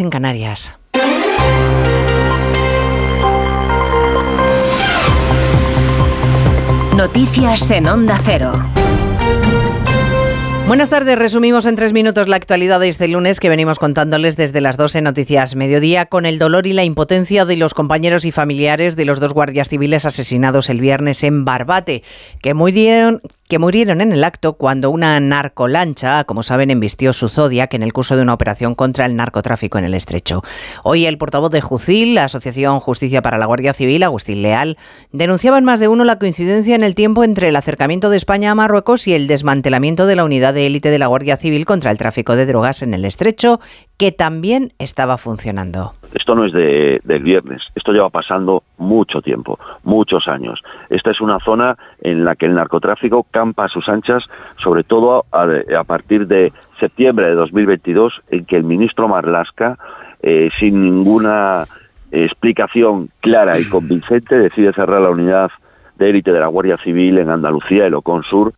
en Canarias. Noticias en Onda Cero. Buenas tardes, resumimos en tres minutos la actualidad de este lunes que venimos contándoles desde las 12 Noticias Mediodía con el dolor y la impotencia de los compañeros y familiares de los dos guardias civiles asesinados el viernes en Barbate, que murieron, que murieron en el acto cuando una narcolancha, como saben, embistió su Zodiac en el curso de una operación contra el narcotráfico en el estrecho. Hoy el portavoz de Jucil, la Asociación Justicia para la Guardia Civil, Agustín Leal, denunciaba en más de uno la coincidencia en el tiempo entre el acercamiento de España a Marruecos y el desmantelamiento de la unidad de élite de la Guardia Civil contra el tráfico de drogas en el estrecho, que también estaba funcionando. Esto no es de, del viernes, esto lleva pasando mucho tiempo, muchos años. Esta es una zona en la que el narcotráfico campa a sus anchas, sobre todo a, a partir de septiembre de 2022, en que el ministro Marlasca, eh, sin ninguna explicación clara y convincente, decide cerrar la unidad de élite de la Guardia Civil en Andalucía, el Ocon Sur,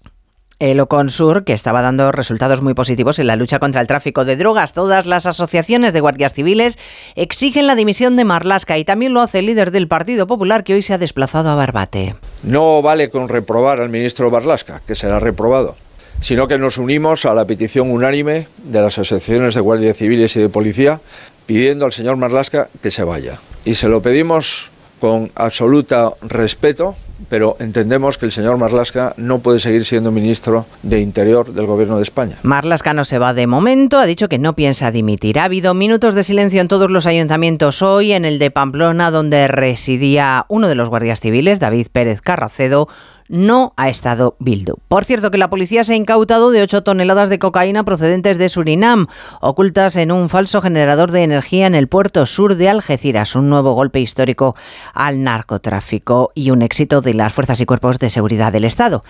el Oconsur, que estaba dando resultados muy positivos en la lucha contra el tráfico de drogas. Todas las asociaciones de guardias civiles exigen la dimisión de Marlasca y también lo hace el líder del Partido Popular que hoy se ha desplazado a Barbate. No vale con reprobar al ministro Marlasca, que será reprobado, sino que nos unimos a la petición unánime de las asociaciones de guardias civiles y de policía pidiendo al señor Marlasca que se vaya. Y se lo pedimos con absoluta respeto pero entendemos que el señor Marlasca no puede seguir siendo ministro de Interior del Gobierno de España. Marlasca no se va de momento, ha dicho que no piensa dimitir. Ha habido minutos de silencio en todos los ayuntamientos hoy, en el de Pamplona, donde residía uno de los guardias civiles, David Pérez Carracedo, no ha estado Bildu. Por cierto, que la policía se ha incautado de 8 toneladas de cocaína procedentes de Surinam, ocultas en un falso generador de energía en el puerto sur de Algeciras. Un nuevo golpe histórico al narcotráfico y un éxito de las fuerzas y cuerpos de seguridad del Estado.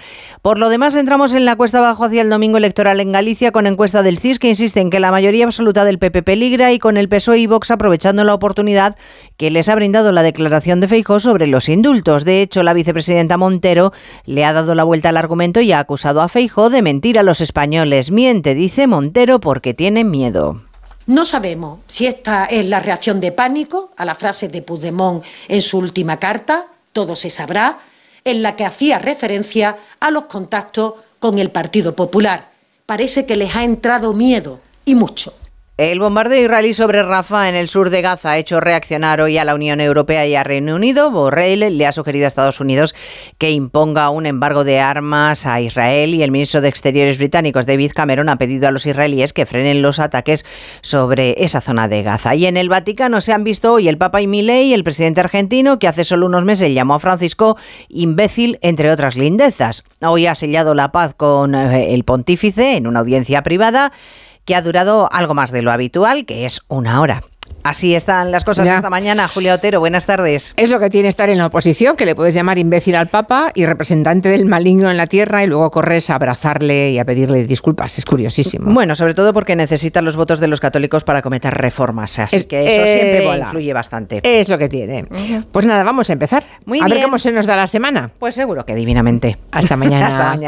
Por lo demás, entramos en la cuesta abajo hacia el domingo electoral en Galicia con encuesta del CIS que insiste en que la mayoría absoluta del PP peligra y con el PSOE y Vox aprovechando la oportunidad que les ha brindado la declaración de Feijóo sobre los indultos. De hecho, la vicepresidenta Montero le ha dado la vuelta al argumento y ha acusado a Feijóo de mentir a los españoles. Miente, dice Montero, porque tiene miedo. No sabemos si esta es la reacción de pánico a la frase de Puigdemont en su última carta, todo se sabrá, en la que hacía referencia a los contactos con el Partido Popular. Parece que les ha entrado miedo, y mucho. El bombardeo israelí sobre Rafah en el sur de Gaza ha hecho reaccionar hoy a la Unión Europea y a Reino Unido. Borrell le ha sugerido a Estados Unidos que imponga un embargo de armas a Israel y el ministro de Exteriores británicos David Cameron ha pedido a los israelíes que frenen los ataques sobre esa zona de Gaza. Y en el Vaticano se han visto hoy el Papa y Milei, el presidente argentino, que hace solo unos meses llamó a Francisco imbécil, entre otras lindezas. Hoy ha sellado la paz con eh, el pontífice en una audiencia privada que ha durado algo más de lo habitual, que es una hora. Así están las cosas Ya. esta mañana. Julia Otero, buenas tardes. Es lo que tiene estar en la oposición, que le puedes llamar imbécil al Papa y representante del maligno en la tierra y luego corres a abrazarle y a pedirle disculpas. Es curiosísimo. Bueno, sobre todo porque necesita los votos de los católicos para cometer reformas, así Es- que eso siempre eh, influye bastante. Es lo que tiene. Pues nada, vamos a empezar. Muy a ver cómo se nos da la semana. Pues seguro que divinamente. Hasta mañana. Hasta mañana.